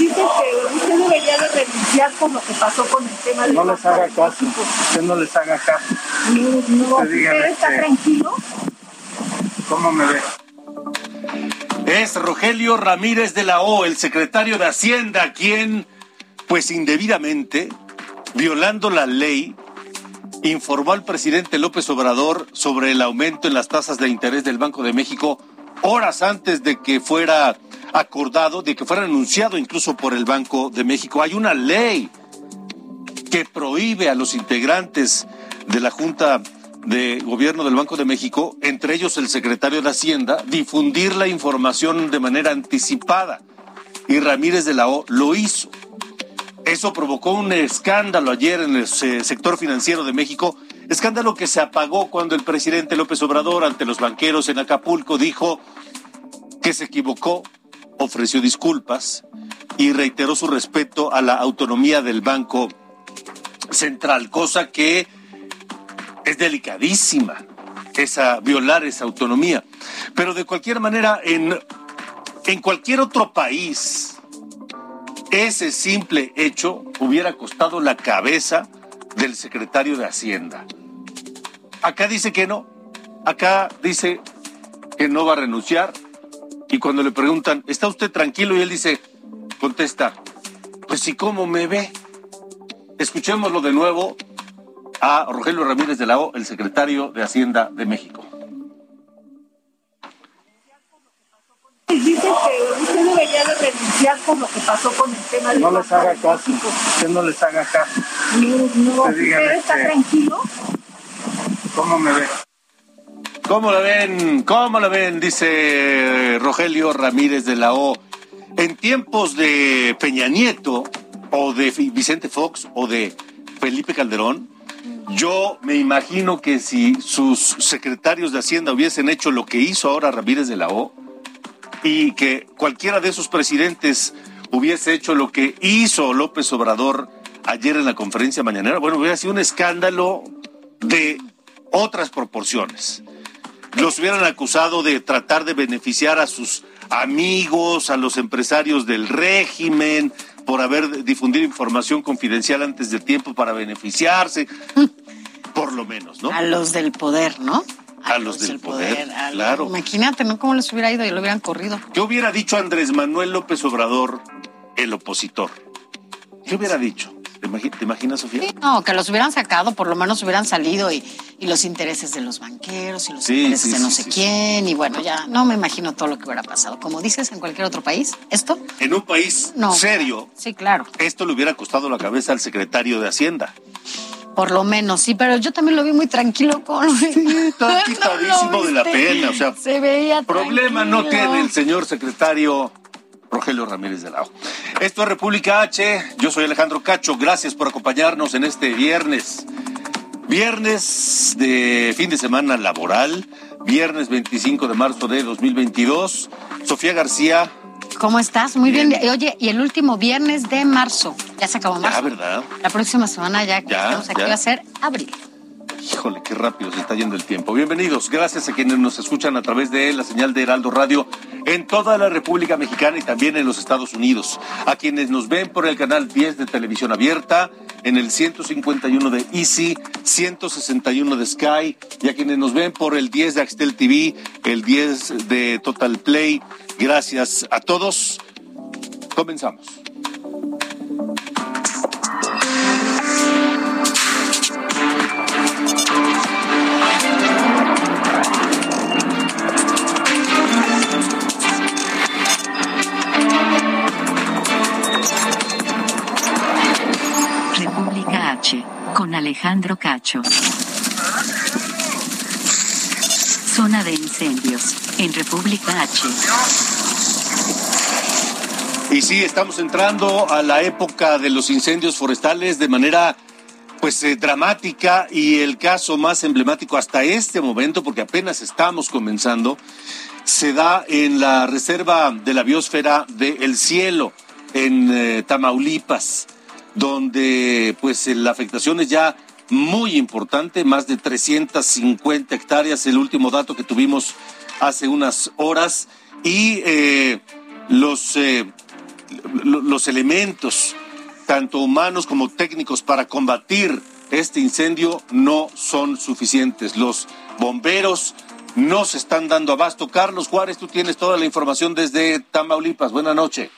Dice que usted debería de renunciar por lo que pasó con el tema de No les haga caso, usted no les haga caso. No, no, Usted ¿usted está que- tranquilo? ¿Cómo me ve? Es Rogelio Ramírez de la O, el secretario de Hacienda, quien, pues indebidamente, violando la ley, informó al presidente López Obrador sobre el aumento en las tasas de interés del Banco de México horas antes de que fuera acordado, de que fuera anunciado incluso por el Banco de México. Hay una ley que prohíbe a los integrantes de la Junta de Gobierno del Banco de México, entre ellos el secretario de Hacienda, difundir la información de manera anticipada. Y Ramírez de la O lo hizo. Eso provocó un escándalo ayer en el sector financiero de México, escándalo que se apagó cuando el presidente López Obrador ante los banqueros en Acapulco dijo que se equivocó, ofreció disculpas y reiteró su respeto a la autonomía del Banco Central, cosa que es delicadísima, esa violar esa autonomía. Pero de cualquier manera, en, en cualquier otro país, ese simple hecho hubiera costado la cabeza del secretario de Hacienda. Acá dice que no, acá dice que no va a renunciar y cuando le preguntan, ¿está usted tranquilo? Y él dice, contesta, pues ¿y cómo me ve? Escuchémoslo de nuevo a Rogelio Ramírez de la O, el secretario de Hacienda de México. Dice que usted debería de renunciar por lo que pasó con el tema de No les haga caso, usted no les haga caso. No, no, Usted dígale ¿usted está que- tranquilo? ¿Cómo me ve? ¿Cómo la ven? ¿Cómo la ven? Dice Rogelio Ramírez de la O. En tiempos de Peña Nieto o de Vicente Fox o de Felipe Calderón, yo me imagino que si sus secretarios de Hacienda hubiesen hecho lo que hizo ahora Ramírez de la O y que cualquiera de esos presidentes hubiese hecho lo que hizo López Obrador ayer en la conferencia mañanera, bueno, hubiera sido un escándalo de otras proporciones los hubieran acusado de tratar de beneficiar a sus amigos, a los empresarios del régimen, por haber difundido información confidencial antes de tiempo para beneficiarse, por lo menos, ¿no? A los del poder, ¿no? A los del poder, a- claro. Imagínate, ¿no? ¿Cómo les hubiera ido y lo hubieran corrido? ¿Qué hubiera dicho Andrés Manuel López Obrador, el opositor? ¿Qué hubiera dicho? ¿Te imagi- te imaginas, Sofía? Sí, no, que los hubieran sacado, por lo menos hubieran salido y, y los intereses de los banqueros y los Sí, intereses sí, de no sé quién. Y bueno, ya no me imagino todo lo que hubiera pasado. Como dices, en cualquier otro país, ¿esto? En un país No. serio, Sí, claro. esto le hubiera costado la cabeza al secretario de Hacienda. Por lo menos, sí, pero yo también lo vi muy tranquilo con. Sí, de la pena, o sea, Se veía Problema no tiene el señor secretario Rogelio Ramírez de la O. Esto es República H. Yo soy Alejandro Cacho. Gracias por acompañarnos en este viernes. Viernes de fin de semana laboral. Viernes 25 de marzo de 2022. Sofía García. ¿Cómo estás? Muy bien. Oye, y el último viernes de marzo. Ya se acabó marzo. Ya, ¿verdad? La próxima semana ya que Ya, estamos aquí ya. va a ser abril. Híjole, qué rápido se está yendo el tiempo. Bienvenidos, gracias a quienes nos escuchan a través de la señal de Heraldo Radio en toda la República Mexicana y también en los Estados Unidos. A quienes nos ven por el canal 10 de televisión abierta, en el 151 de Easy, 161 de Sky, y a quienes nos ven por el 10 de Axtel TV, el 10 de Total Play. Gracias a todos. Comenzamos. Alejandro Cacho. Zona de incendios en República H. Y sí, estamos entrando a la época de los incendios forestales de manera pues eh, dramática y el caso más emblemático hasta este momento, porque apenas estamos comenzando, se da en la reserva de la biosfera del cielo en eh, Tamaulipas, donde pues la afectación es ya muy importante, más de 350 hectáreas, el último dato que tuvimos hace unas horas, y eh, los, los elementos tanto humanos como técnicos, para combatir este incendio no son suficientes. Los bomberos no se están dando abasto. Carlos Juárez, tú tienes toda la información desde Tamaulipas. Buenas noches.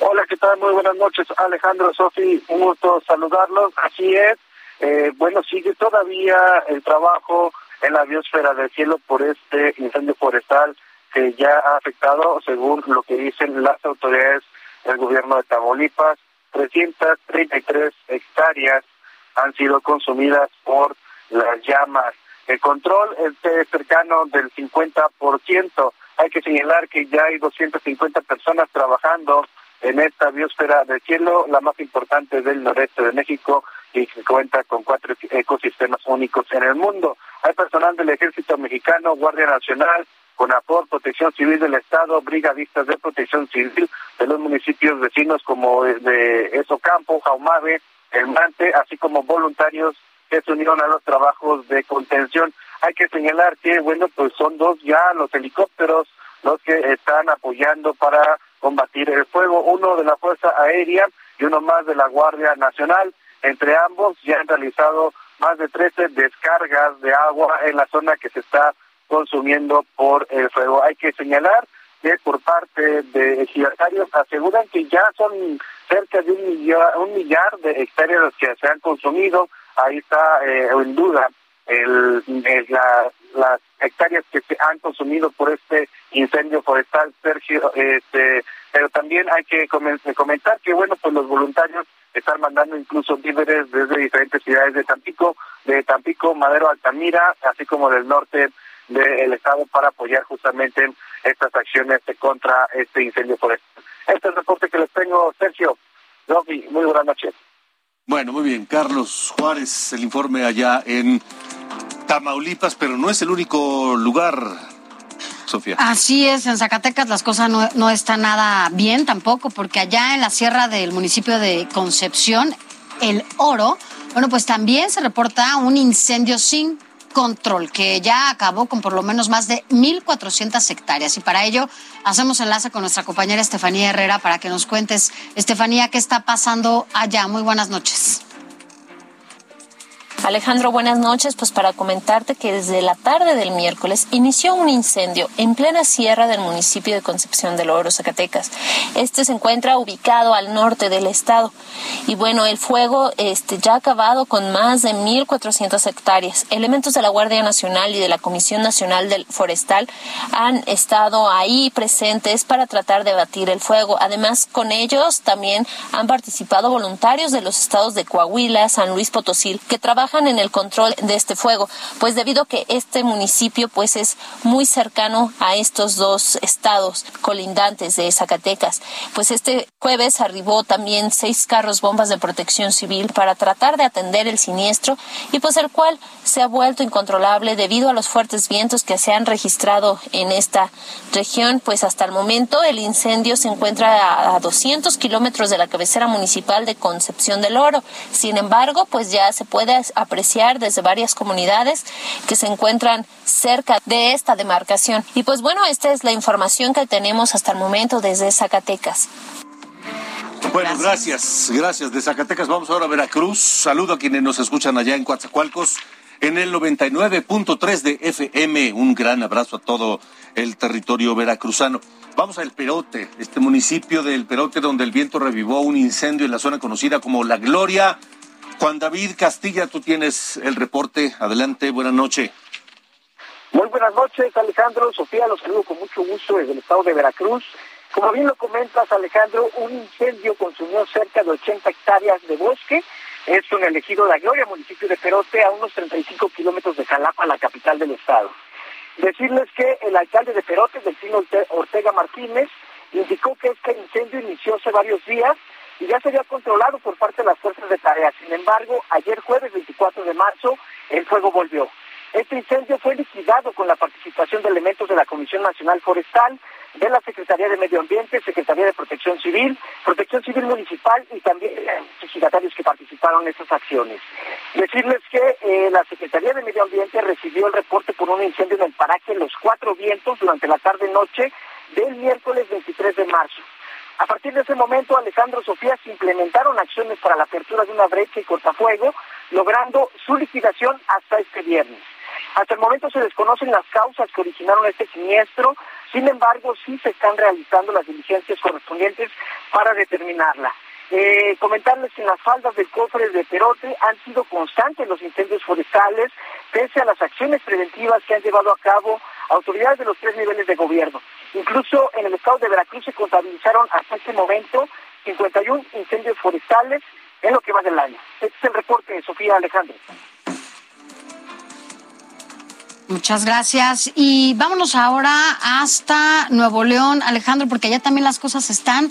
Hola, ¿qué tal? Muy buenas noches, Alejandro, Sofi, un gusto saludarlos. Así es, eh, bueno, sigue todavía el trabajo en la biosfera del cielo por este incendio forestal que ya ha afectado, según lo que dicen las autoridades del gobierno de Tamaulipas, 333 hectáreas han sido consumidas por las llamas. El control es cercano del 50%. Hay que señalar que ya hay 250 personas trabajando en esta biosfera del cielo, la más importante del noreste de México y que cuenta con cuatro ecosistemas únicos en el mundo. Hay personal del Ejército Mexicano, Guardia Nacional, CONAPOR, Protección Civil del Estado, brigadistas de Protección Civil de los municipios vecinos como de Esocampo, Jaumave, El Mante, así como voluntarios que se unieron a los trabajos de contención. Hay que señalar que, bueno, pues son dos ya los helicópteros los que están apoyando para combatir el fuego, uno de la Fuerza Aérea y uno más de la Guardia Nacional. Entre ambos ya han realizado más de 13 descargas de agua en la zona que se está consumiendo por el fuego. Hay que señalar que por parte de ejidatarios aseguran que ya son cerca de un millar, un millar de hectáreas que se han consumido. Ahí está eh, en duda el, las hectáreas que se han consumido por este incendio forestal, Sergio. Este, pero también hay que comentar que, bueno, pues los voluntarios están mandando incluso víveres desde diferentes ciudades de Tampico, de Tampico, Madero, Altamira, así como del norte del Estado para apoyar justamente estas acciones contra este incendio forestal. Este es el reporte que les tengo, Sergio. Roby, muy buenas noches. Bueno, muy bien. Carlos Juárez, el informe allá en Tamaulipas, pero no es el único lugar Así es, en Zacatecas las cosas no, no, están nada bien tampoco, porque allá en la sierra del municipio de Concepción, el oro, bueno, pues también se reporta un incendio sin control, que ya acabó con por lo menos más de 1.400 hectáreas. Y para ello hacemos enlace con nuestra compañera Estefanía Herrera para que nos cuentes, Estefanía, qué está pasando allá. Muy buenas noches. Alejandro, buenas noches. Pues para comentarte que desde la tarde del miércoles inició un incendio en plena sierra del municipio de Concepción del Oro, Zacatecas. Este se encuentra ubicado al norte del estado. Y bueno, el fuego este, ya ha acabado con más de 1.400 hectáreas. Elementos de la Guardia Nacional y de la Comisión Nacional del Forestal han estado ahí presentes para tratar de batir el fuego. Además, con ellos también han participado voluntarios de los estados de Coahuila, San Luis Potosí, que trabajan en el control de este fuego, pues debido a que este municipio pues es muy cercano a estos dos estados colindantes de Zacatecas. Pues este jueves arribó también seis carros bombas de protección civil para tratar de atender el siniestro y pues el cual se ha vuelto incontrolable debido a los fuertes vientos que se han registrado en esta región. Pues hasta el momento el incendio se encuentra a 200 kilómetros de la cabecera municipal de Concepción del Oro. Sin embargo, pues ya se puede apreciar desde varias comunidades que se encuentran cerca de esta demarcación. Y pues bueno, esta es la información que tenemos hasta el momento desde Zacatecas. Bueno, gracias. gracias, de Zacatecas. Vamos ahora a Veracruz. Saludo a quienes nos escuchan allá en Coatzacoalcos en el 99.3 de FM. Un gran abrazo a todo el territorio veracruzano. Vamos al Perote, este municipio del Perote donde el viento revivó un incendio en la zona conocida como La Gloria. Juan David Castilla, tú tienes el reporte. Adelante, buenas noches. Muy buenas noches, Alejandro. Sofía, los saludo con mucho gusto desde el estado de Veracruz. Como bien lo comentas, Alejandro, un incendio consumió cerca de 80 hectáreas de bosque. Es un elegido La Gloria, municipio de Perote, a unos 35 kilómetros de Jalapa, la capital del estado. Decirles que el alcalde de Perote, Delfino Ortega Martínez, indicó que este incendio inició hace varios días y ya se había controlado por parte de las fuerzas de tarea. Sin embargo, ayer jueves 24 de marzo, el fuego volvió. Este incendio fue liquidado con la participación de elementos de la Comisión Nacional Forestal, de la Secretaría de Medio Ambiente, Secretaría de Protección Civil, Protección Civil Municipal y también los giratarios que participaron en estas acciones. Decirles que eh, la Secretaría de Medio Ambiente recibió el reporte por un incendio en el paraje Los Cuatro Vientos durante la tarde-noche del miércoles 23 de marzo. A partir de ese momento, Alejandro Sofía se implementaron acciones para la apertura de una brecha y cortafuego, logrando su liquidación hasta este viernes. Hasta el momento se desconocen las causas que originaron este siniestro, sin embargo, sí se están realizando las diligencias correspondientes para determinarla. Eh, comentarles que en las faldas del cofre de Perote han sido constantes los incendios forestales, pese a las acciones preventivas que han llevado a cabo autoridades de los tres niveles de gobierno. Incluso en el estado de Veracruz se contabilizaron hasta este momento 51 incendios forestales en lo que va del año. Este es el reporte de Sofía Alejandro. Muchas gracias. Y vámonos ahora hasta Nuevo León, Alejandro, porque allá también las cosas están,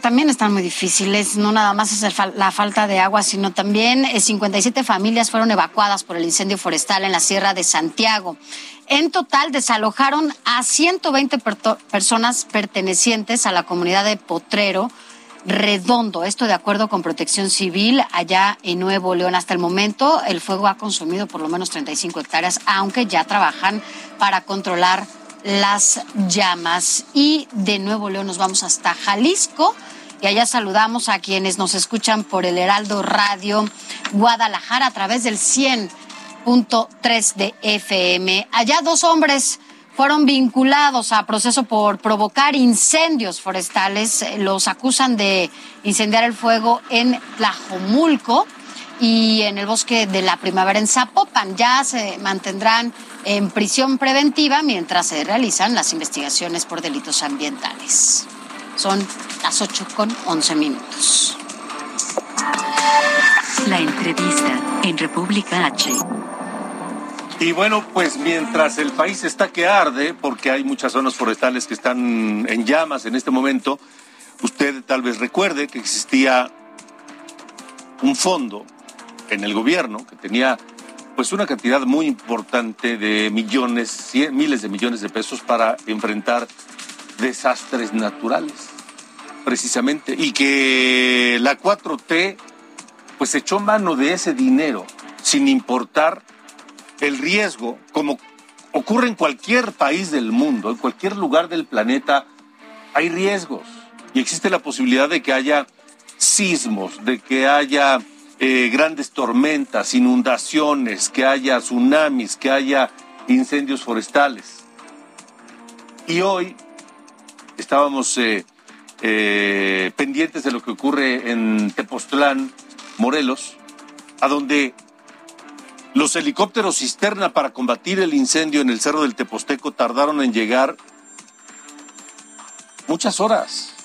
también están muy difíciles. No nada más es la falta de agua, sino también 57 eh, familias fueron evacuadas por el incendio forestal en la Sierra de Santiago. En total desalojaron a 120 personas pertenecientes a la comunidad de Potrero redondo. Esto de acuerdo con Protección Civil allá en Nuevo León. Hasta el momento el fuego ha consumido por lo menos 35 hectáreas, aunque ya trabajan para controlar las llamas. Y de Nuevo León nos vamos hasta Jalisco. Y allá saludamos a quienes nos escuchan por el Heraldo Radio Guadalajara a través del 100.3 de FM. Allá dos hombres fueron vinculados a proceso por provocar incendios forestales. Los acusan de incendiar el fuego en Tlajomulco y en el bosque de la primavera en Zapopan. Ya se mantendrán en prisión preventiva mientras se realizan las investigaciones por delitos ambientales. Son las 8 con 11 minutos. La entrevista en República H. Y bueno, pues mientras el país está que arde, porque hay muchas zonas forestales que están en llamas en este momento, usted tal vez recuerde que existía un fondo en el gobierno que tenía pues una cantidad muy importante de millones, miles de millones de pesos para enfrentar desastres naturales, precisamente, y que la 4T pues echó mano de ese dinero sin importar el riesgo, como ocurre en cualquier país del mundo, en cualquier lugar del planeta, hay riesgos. Y existe la posibilidad de que haya sismos, de que haya eh, grandes tormentas, inundaciones, que haya tsunamis, que haya incendios forestales. Y hoy estábamos eh, eh, pendientes de lo que ocurre en Tepoztlán, Morelos, a donde los helicópteros cisterna para combatir el incendio en el Cerro del Teposteco tardaron en llegar muchas horas.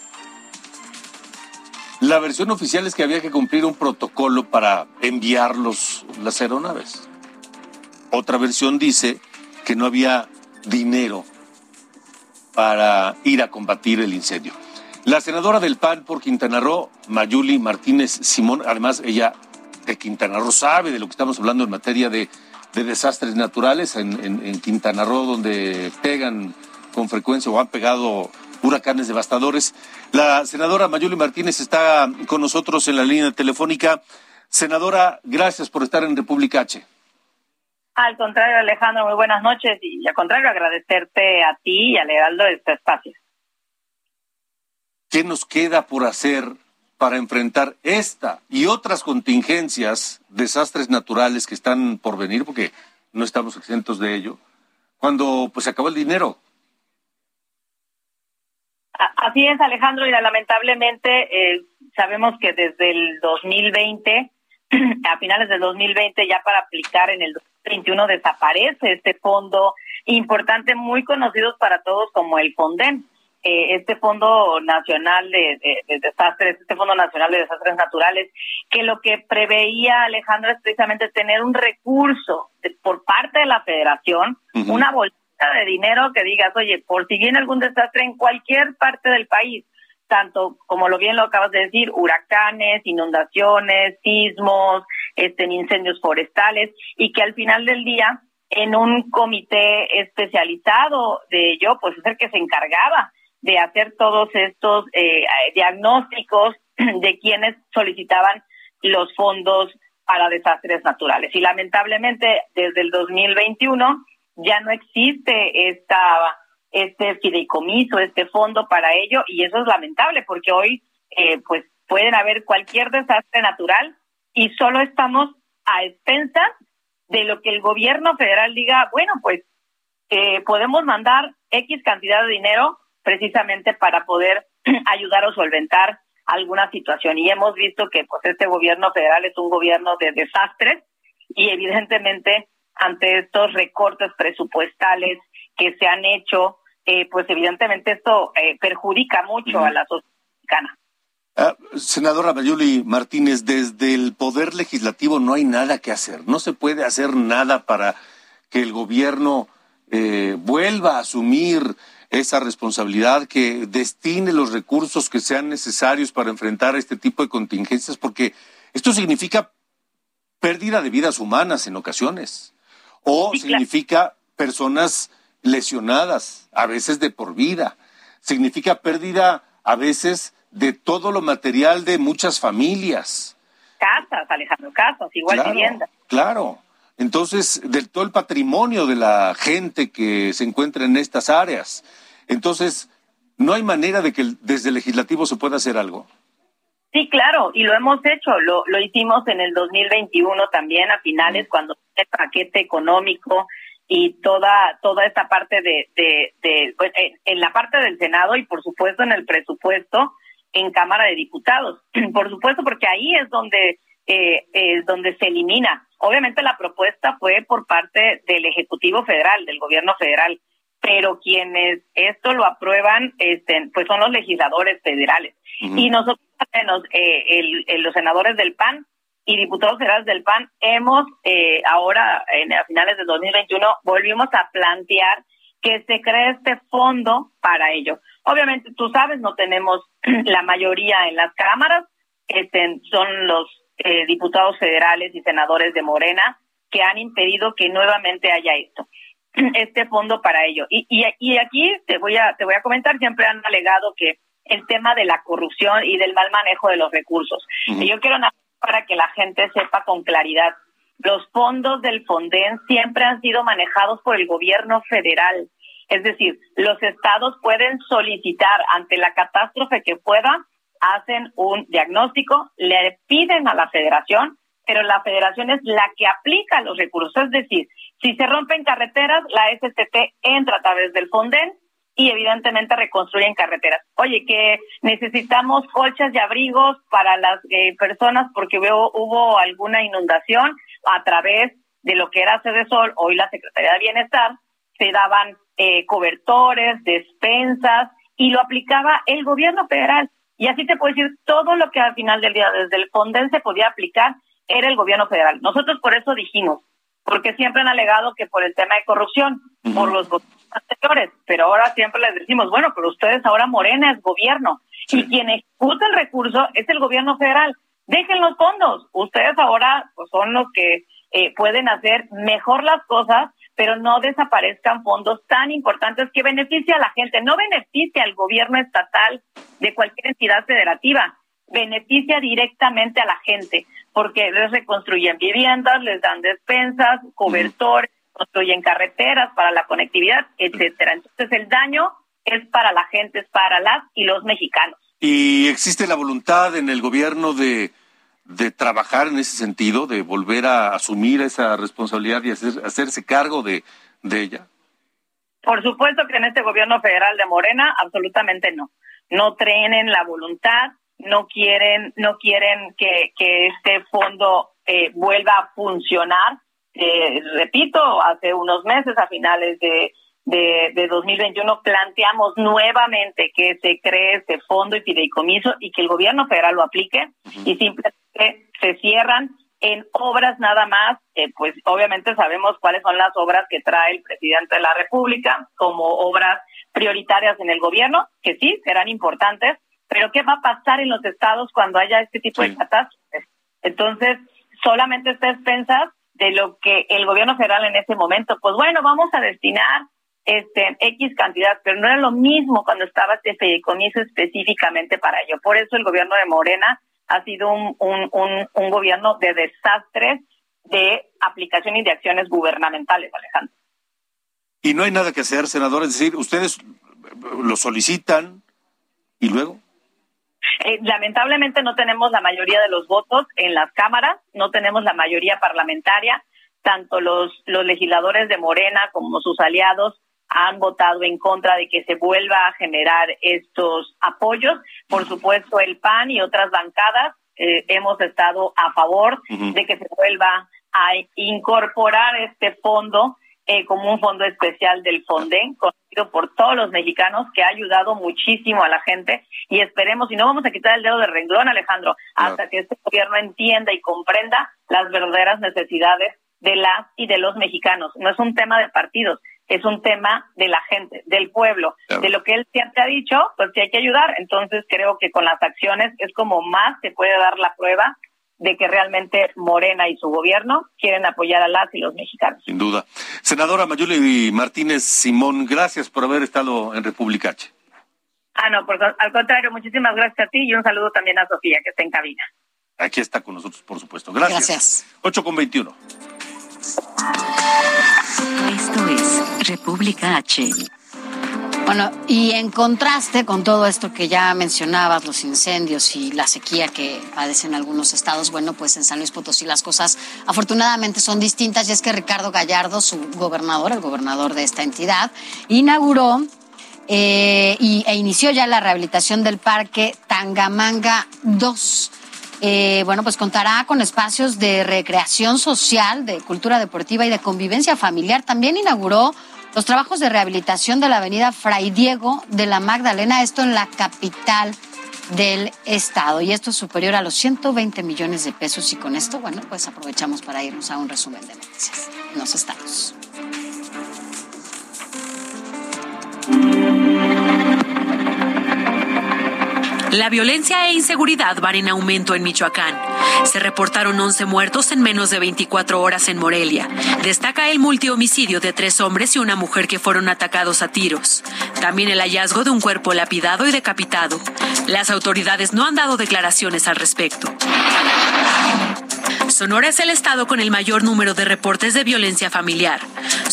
La versión oficial es que había que cumplir un protocolo para enviar las aeronaves. Otra versión dice que no había dinero para ir a combatir el incendio. La senadora del PAN por Quintana Roo, Mayuli Martínez Simón, además ella de Quintana Roo sabe de lo que estamos hablando en materia de, desastres naturales en, Quintana Roo, donde pegan con frecuencia o han pegado huracanes devastadores. La senadora Mayuli Martínez está con nosotros en la línea telefónica. Senadora, gracias por estar en República H. Al contrario, Alejandro, muy buenas noches y al contrario, agradecerte a ti y al Heraldo de este espacio. ¿Qué nos queda por hacer para enfrentar esta y otras contingencias, desastres naturales que están por venir, porque no estamos exentos de ello, cuando pues se acabó el dinero. Así es, Alejandro, y lamentablemente eh, sabemos que desde el 2020, a finales del 2020, ya para aplicar en el 2021 desaparece este fondo importante, muy conocido para todos como el FONDEN. eh, este Fondo Nacional de, Desastres, este Fondo Nacional de Desastres Naturales, que lo que preveía Alejandro es precisamente tener un recurso por parte de la Federación, una bolsa de dinero que digas, oye, por si viene algún desastre en cualquier parte del país, tanto como lo bien lo acabas de decir, huracanes, inundaciones, sismos, este, incendios forestales, y que al final del día, en un comité especializado de ello, pues es el que se encargaba de hacer todos estos eh, diagnósticos de quienes solicitaban los fondos para desastres naturales. Y lamentablemente, desde el 2021 ya no existe esta este fideicomiso, este fondo para ello, y eso es lamentable porque hoy eh, pues pueden haber cualquier desastre natural y solo estamos a expensas de lo que el gobierno federal diga, bueno, pues eh, podemos mandar X cantidad de dinero precisamente para poder ayudar o solventar alguna situación. Y hemos visto que pues este gobierno federal es un gobierno de desastres y evidentemente ante estos recortes presupuestales que se han hecho, eh, pues evidentemente esto eh, perjudica mucho a la sociedad mexicana. Ah, senadora Mayuli Martínez, desde el Poder Legislativo no hay nada que hacer. No se puede hacer nada para que el gobierno eh, vuelva a asumir esa responsabilidad, que destine los recursos que sean necesarios para enfrentar este tipo de contingencias, porque esto significa pérdida de vidas humanas en ocasiones, o significa personas lesionadas, a veces de por vida, significa pérdida a veces de todo lo material de muchas familias. Casas, Alejandro, casas, igual claro, vivienda. Claro. Entonces, de todo el patrimonio de la gente que se encuentra en estas áreas. Entonces, ¿no hay manera de que desde el legislativo se pueda hacer algo? Sí, claro, y lo hemos hecho. Lo, lo hicimos en el 2021 también, a finales, cuando el paquete económico y toda toda esta parte de, de, pues, en, la parte del Senado y por supuesto en el presupuesto en Cámara de Diputados. por supuesto, porque ahí es donde eh, es donde se elimina. Obviamente la propuesta fue por parte del Ejecutivo Federal, del Gobierno Federal, pero quienes esto lo aprueban este, pues son los legisladores federales. Y nosotros, eh, los senadores del PAN y diputados federales del PAN, hemos eh, ahora, en, a finales de 2021, volvimos a plantear que se cree este fondo para ello. Obviamente, tú sabes, no tenemos la mayoría en las cámaras, este, son los eh, diputados federales y senadores de Morena que han impedido que nuevamente haya esto este fondo para ello. Y, y, aquí te voy a te voy a comentar, siempre han alegado que el tema de la corrupción y del mal manejo de los recursos. Y yo quiero para que la gente sepa con claridad, los fondos del Fonden siempre han sido manejados por el gobierno federal. Es decir, los estados pueden solicitar ante la catástrofe que pueda, hacen un diagnóstico, le piden a la federación, pero la federación es la que aplica los recursos. Es decir, si se rompen carreteras, la STT entra a través del Fonden y evidentemente reconstruyen carreteras. Oye, que necesitamos colchas y abrigos para las eh, personas porque veo, hubo alguna inundación a través de lo que era Sede Sol, hoy la Secretaría de Bienestar, se daban eh, cobertores, despensas y lo aplicaba el gobierno federal. Y así te puedo decir, todo lo que al final del día desde el Fonden se podía aplicar era el gobierno federal. Nosotros por eso dijimos, porque siempre han alegado que por el tema de corrupción, por los gobiernos anteriores, pero ahora siempre les decimos, bueno, pero ustedes ahora Morena es gobierno y quien ejecuta el recurso es el gobierno federal. Dejen los fondos, ustedes ahora pues, son los que eh, pueden hacer mejor las cosas, pero no desaparezcan fondos tan importantes que beneficia a la gente, no beneficia al gobierno estatal de cualquier entidad federativa, beneficia directamente a la gente porque les reconstruyen viviendas, les dan despensas, cobertores, construyen carreteras para la conectividad, etcétera. Entonces el daño es para la gente, es para las y los mexicanos. ¿Y existe la voluntad en el gobierno de, de trabajar en ese sentido, de volver a asumir esa responsabilidad y hacer, hacerse cargo de, de ella? Por supuesto que en este gobierno federal de Morena, absolutamente no. No tienen la voluntad, no quieren, no quieren que, que este fondo eh, vuelva a funcionar. Eh, repito, hace unos meses, a finales de, de, de 2021 planteamos nuevamente que se cree este fondo y fideicomiso y que el gobierno federal lo aplique y simplemente se cierran en obras nada más, eh, pues obviamente sabemos cuáles son las obras que trae el presidente de la República como obras prioritarias en el gobierno, que sí, serán importantes, pero ¿qué va a pasar en los estados cuando haya este tipo de catástrofes? Entonces, solamente está expensas de lo que el gobierno federal en ese momento, pues bueno, vamos a destinar este X cantidad, pero no era lo mismo cuando estaba este fideicomiso específicamente para ello. Por eso el gobierno de Morena ha sido un, un, un, un gobierno de desastres de aplicación y de acciones gubernamentales, Alejandro. Y no hay nada que hacer, senador, es decir, ustedes lo solicitan y luego. Eh, lamentablemente no tenemos la mayoría de los votos en las cámaras, no tenemos la mayoría parlamentaria, tanto los, los legisladores de Morena como sus aliados han votado en contra de que se vuelva a generar estos apoyos. Por supuesto, el PAN y otras bancadas eh, hemos estado a favor de que se vuelva a incorporar este fondo eh, como un fondo especial del Fonden, conocido por todos los mexicanos, que ha ayudado muchísimo a la gente y esperemos, y no vamos a quitar el dedo de renglón, Alejandro, hasta que este gobierno entienda y comprenda las verdaderas necesidades de las y de los mexicanos. No es un tema de partidos, es un tema de la gente, del pueblo, de lo que él siempre ha dicho, pues que hay que ayudar. Entonces creo que con las acciones es como más se puede dar la prueba de que realmente Morena y su gobierno quieren apoyar a las y los mexicanos. Sin duda. Senadora Mayuli Martínez Simón, gracias por haber estado en República H. Ah, no, al contrario, muchísimas gracias a ti y un saludo también a Sofía, que está en cabina. Aquí está con nosotros, por supuesto. Gracias. Gracias. 8 con 21. Esto es República H. Bueno, y en contraste con todo esto que ya mencionabas, los incendios y la sequía que padecen algunos estados, bueno, pues en San Luis Potosí las cosas afortunadamente son distintas y es que Ricardo Gallardo, su gobernador, el gobernador de esta entidad, inauguró eh, y, e inició ya la rehabilitación del parque Tangamanga 2. Eh, bueno, pues contará con espacios de recreación social, de cultura deportiva y de convivencia familiar. También inauguró los trabajos de rehabilitación de la avenida Fray Diego de la Magdalena, esto en la capital del estado. Y esto es superior a los 120 millones de pesos. Y con esto, bueno, pues aprovechamos para irnos a un resumen de noticias en los La violencia e inseguridad van en aumento en Michoacán. Se reportaron 11 muertos en menos de 24 horas en Morelia. Destaca el multihomicidio de tres hombres y una mujer que fueron atacados a tiros. También el hallazgo de un cuerpo lapidado y decapitado. Las autoridades no han dado declaraciones al respecto. Sonora es el estado con el mayor número de reportes de violencia familiar.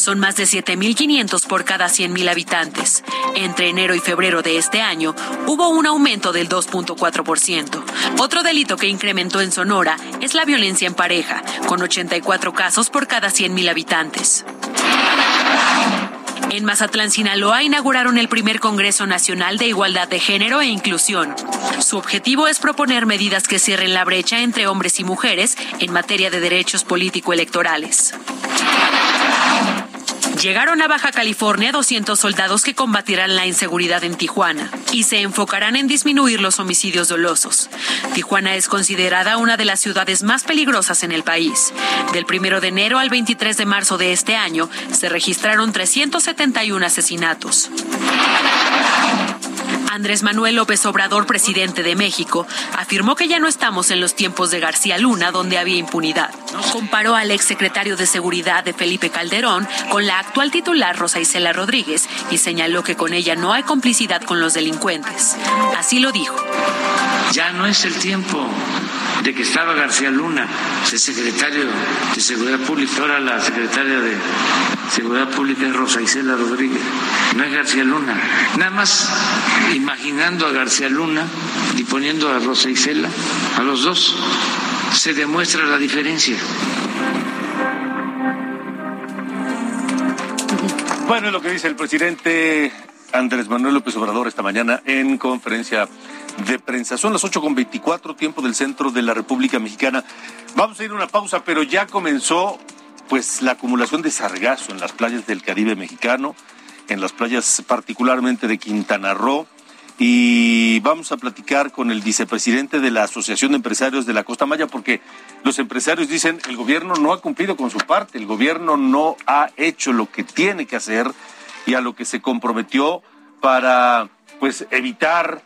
Son más de 7.500 por cada 100.000 habitantes. Entre enero y febrero de este año hubo un aumento del 2.4%. Otro delito que incrementó en Sonora es la violencia en pareja, con 84 casos por cada 100.000 habitantes. En Mazatlán, Sinaloa, inauguraron el primer Congreso Nacional de Igualdad de Género e Inclusión. Su objetivo es proponer medidas que cierren la brecha entre hombres y mujeres en materia de derechos político-electorales. Llegaron a Baja California 200 soldados que combatirán la inseguridad en Tijuana y se enfocarán en disminuir los homicidios dolosos. Tijuana es considerada una de las ciudades más peligrosas en el país. Del 1 de enero al 23 de marzo de este año se registraron 371 asesinatos. Andrés Manuel López Obrador, presidente de México, afirmó que ya no estamos en los tiempos de García Luna, donde había impunidad. Comparó al exsecretario de Seguridad de Felipe Calderón con la actual titular Rosa Isela Rodríguez y señaló que con ella no hay complicidad con los delincuentes. Así lo dijo. Ya no es el tiempo de que estaba García Luna, el secretario de Seguridad Pública, ahora la secretaria de Seguridad Pública es Rosa Isela Rodríguez, no es García Luna. Nada más imaginando a García Luna y poniendo a Rosa Isela, a los dos, se demuestra la diferencia. Bueno, es lo que dice el presidente Andrés Manuel López Obrador esta mañana en conferencia de prensa. Son las 8 con 24, tiempo del centro de la República Mexicana. Vamos a ir a una pausa, pero ya comenzó pues la acumulación de sargazo en las playas del Caribe mexicano. en las playas particularmente de Quintana Roo y vamos a platicar con el vicepresidente de la Asociación de Empresarios de la Costa Maya porque los empresarios dicen el gobierno no ha cumplido con su parte, el gobierno no ha hecho lo que tiene que hacer y a lo que se comprometió para pues evitar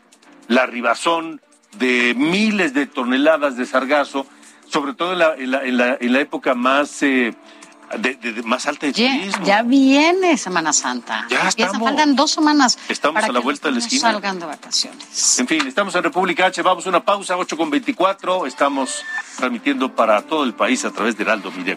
la arribazón de miles de toneladas de sargazo, sobre todo en la, en la, en la, época más eh, de, más alta de turismo. Ya viene Semana Santa. Ya estamos. faltan dos semanas. Estamos a la vuelta de la esquina. salgan de vacaciones. En fin, estamos en República H. Vamos a una pausa, 8 con 24. Estamos transmitiendo para todo el país a través de Heraldo Video.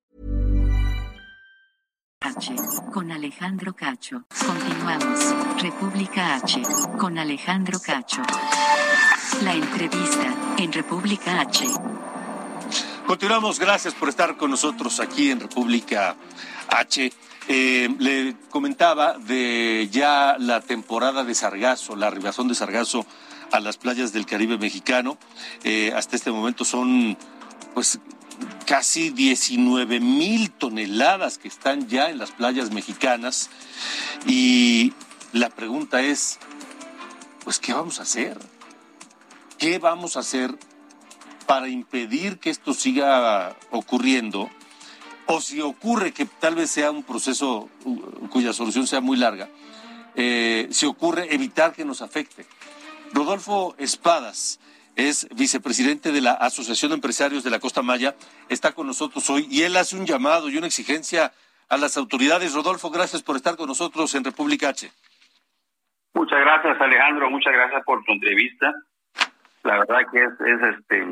H. Con Alejandro Cacho. Continuamos. República H. Con Alejandro Cacho. La entrevista en República H. Continuamos, gracias por estar con nosotros aquí en República H. Eh, le comentaba de ya la temporada de sargazo, la arribación de sargazo a las playas del Caribe mexicano. Eh, hasta este momento son pues casi 19 mil toneladas que están ya en las playas mexicanas. Y la pregunta es, pues, ¿qué vamos a hacer? ¿Qué vamos a hacer para impedir que esto siga ocurriendo? O si ocurre que tal vez sea un proceso cuya solución sea muy larga, eh, si ocurre evitar que nos afecte. Rodolfo Espadas, es vicepresidente de la Asociación de Empresarios de la Costa Maya, está con nosotros hoy y él hace un llamado y una exigencia a las autoridades. Rodolfo, gracias por estar con nosotros en República H. Muchas gracias, Alejandro. Muchas gracias por tu entrevista. La verdad que es, es este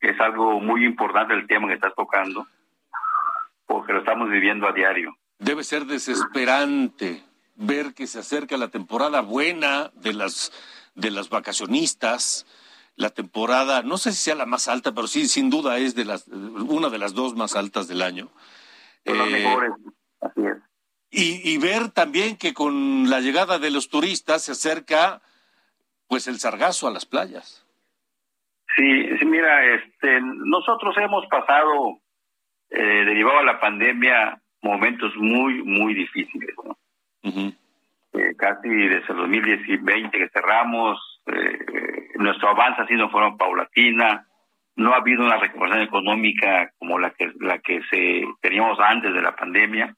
es algo muy importante el tema que estás tocando, porque lo estamos viviendo a diario. Debe ser desesperante ver que se acerca la temporada buena de las de las vacacionistas, la temporada, no sé si sea la más alta, pero sí, sin duda es de las, una de las dos más altas del año. Eh, así es. Y, y, ver también que con la llegada de los turistas se acerca pues el sargazo a las playas. Sí, sí mira, este, nosotros hemos pasado, eh, derivado a la pandemia, momentos muy, muy difíciles. ¿no? eh, casi desde el 2020 que cerramos, eh, nuestro avance ha sido forma paulatina, no ha habido una recuperación económica como la que la que se teníamos antes de la pandemia.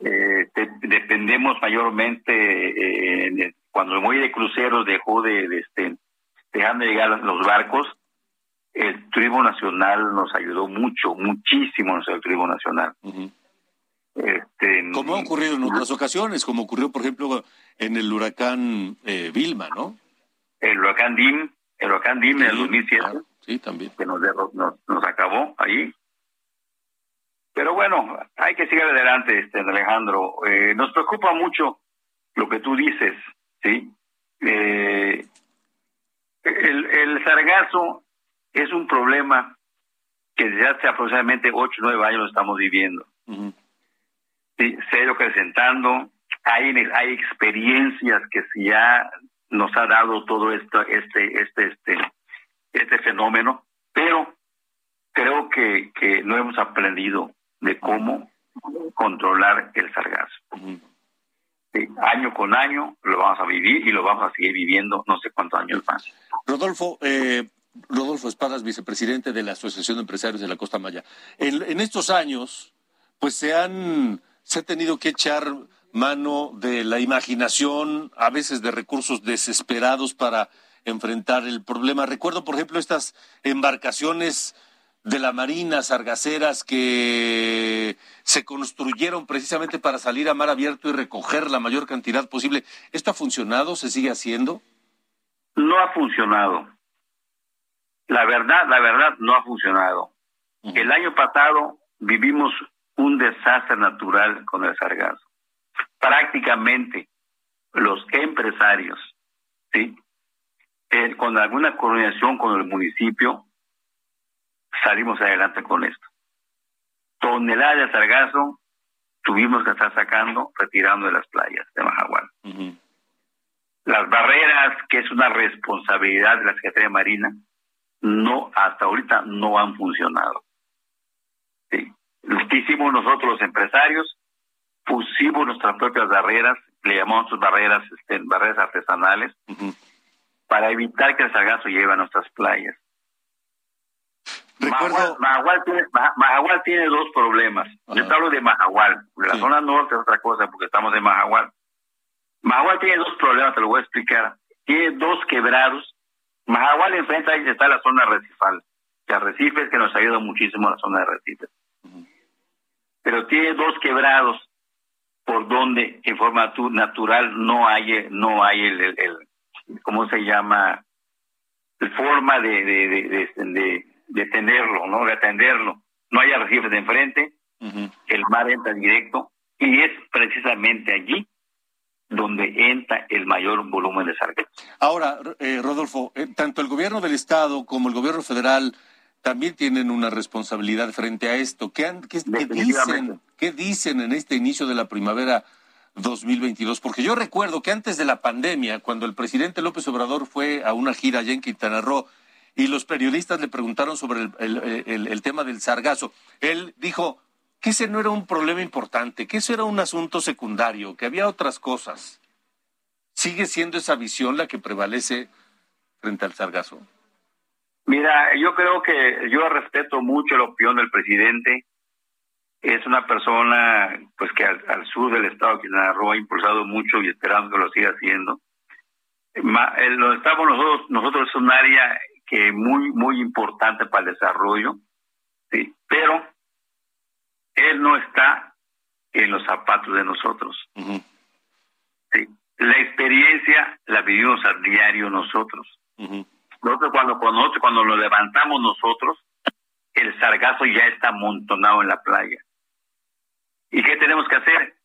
eh, dependemos mayormente eh, cuando el muelle de cruceros dejó de, de este dejando de llegar los barcos, el turismo nacional nos ayudó mucho, muchísimo el turismo nacional. Este, como ha ocurrido en otras ocasiones, como ocurrió, por ejemplo, en el huracán eh, Vilma, ¿no? El huracán Dim, el huracán Dim en el 2007. sí, también. Que nos, nos, nos, acabó ahí. Pero bueno, hay que seguir adelante, este, Alejandro. Eh, nos preocupa mucho lo que tú dices, ¿sí? Eh, el, el sargazo es un problema que desde hace aproximadamente 8 o 9 años lo estamos viviendo. Uh sí, se ha ido acrecentando, hay, hay experiencias que ya nos ha dado todo esto, este, este, este, este fenómeno, pero creo que, que no hemos aprendido de cómo controlar el sargazo. Año con año lo vamos a vivir y lo vamos a seguir viviendo no sé cuántos años más. Rodolfo, eh, Rodolfo Espadas, vicepresidente de la Asociación de Empresarios de la Costa Maya. En, en estos años, pues se han se ha tenido que echar mano de la imaginación, a veces de recursos desesperados para enfrentar el problema. Recuerdo, por ejemplo, estas embarcaciones de la Marina, sargaceras, que se construyeron precisamente para salir a mar abierto y recoger la mayor cantidad posible. ¿Esto ha funcionado? ¿Se sigue haciendo? No ha funcionado. La verdad, la verdad, no ha funcionado. El año pasado vivimos un desastre natural con el sargazo. Prácticamente los empresarios, ¿sí? Eh, con alguna coordinación con el municipio, salimos adelante con esto. Toneladas de sargazo tuvimos que estar sacando, retirando de las playas de Majagual. Las barreras, que es una responsabilidad de la Secretaría Marina, no, hasta ahorita no han funcionado. Sí. Lo que hicimos nosotros los empresarios, pusimos nuestras propias barreras, le llamamos barreras, este, barreras artesanales, para evitar que el sargazo lleve a nuestras playas. Recuerdo... Mahahual, tiene, Mahahual tiene dos problemas. Yo te hablo de Mahahual. La zona norte es otra cosa porque estamos en Mahahual. Mahahual tiene dos problemas, te lo voy a explicar. Tiene dos quebrados. Mahahual enfrente ahí está la zona recifal. Que arrecifes que nos ayuda muchísimo a la zona de arrecifes. Pero tiene dos quebrados por donde en forma natural no hay no hay el, el, ¿cómo se llama? La forma de, de, de, de, de tenerlo, ¿no? De atenderlo. No hay arrecifes de enfrente, el mar entra directo y es precisamente allí donde entra el mayor volumen de sargazo. Ahora, eh, Rodolfo, eh, tanto el gobierno del estado como el gobierno federal también tienen una responsabilidad frente a esto. ¿Qué, han, qué, qué dicen, ¿Qué dicen en este inicio de la primavera 2022? Porque yo recuerdo que antes de la pandemia, cuando el presidente López Obrador fue a una gira allá en Quintana Roo y los periodistas le preguntaron sobre el, el, el, el tema del sargazo, él dijo que ese no era un problema importante, que eso era un asunto secundario, que había otras cosas. ¿Sigue siendo esa visión la que prevalece frente al sargazo? Mira, yo creo que yo respeto mucho la opinión del presidente. Es una persona pues que al, al sur del estado de Quintana Roo ha impulsado mucho y esperando que lo siga haciendo. Ma, el, lo estamos nosotros, nosotros es un área que muy muy importante para el desarrollo, sí, pero él no está en los zapatos de nosotros. Uh -huh. sí. La experiencia la vivimos a diario nosotros. Uh -huh. Nosotros cuando, cuando, nosotros, cuando lo levantamos nosotros, el sargazo ya está amontonado en la playa. ¿Y qué tenemos que hacer?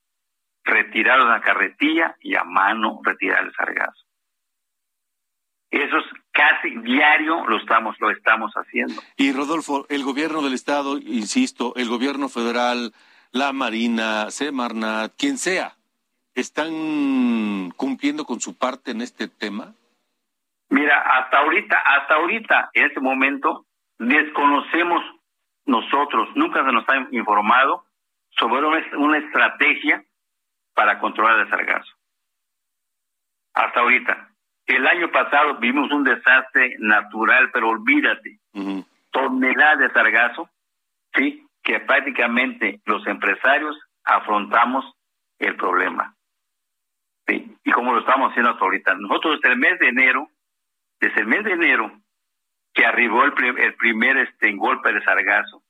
Retirar la carretilla y a mano retirar el sargazo. Eso es casi diario lo estamos, lo estamos haciendo. Y Rodolfo, el gobierno del estado, insisto, el gobierno federal, la Marina, Semarnat, quien sea, ¿están cumpliendo con su parte en este tema? Mira, hasta ahorita, hasta ahorita, en este momento, desconocemos nosotros, nunca se nos ha informado sobre una, estrategia para controlar el sargazo. Hasta ahorita. El año pasado vimos un desastre natural, pero olvídate, uh -huh. toneladas de sargazo, sí, que prácticamente los empresarios afrontamos el problema. Sí, y como lo estamos haciendo hasta ahorita. Nosotros desde el mes de enero desde el mes de enero que arribó el, el primer este, golpe de sargazo,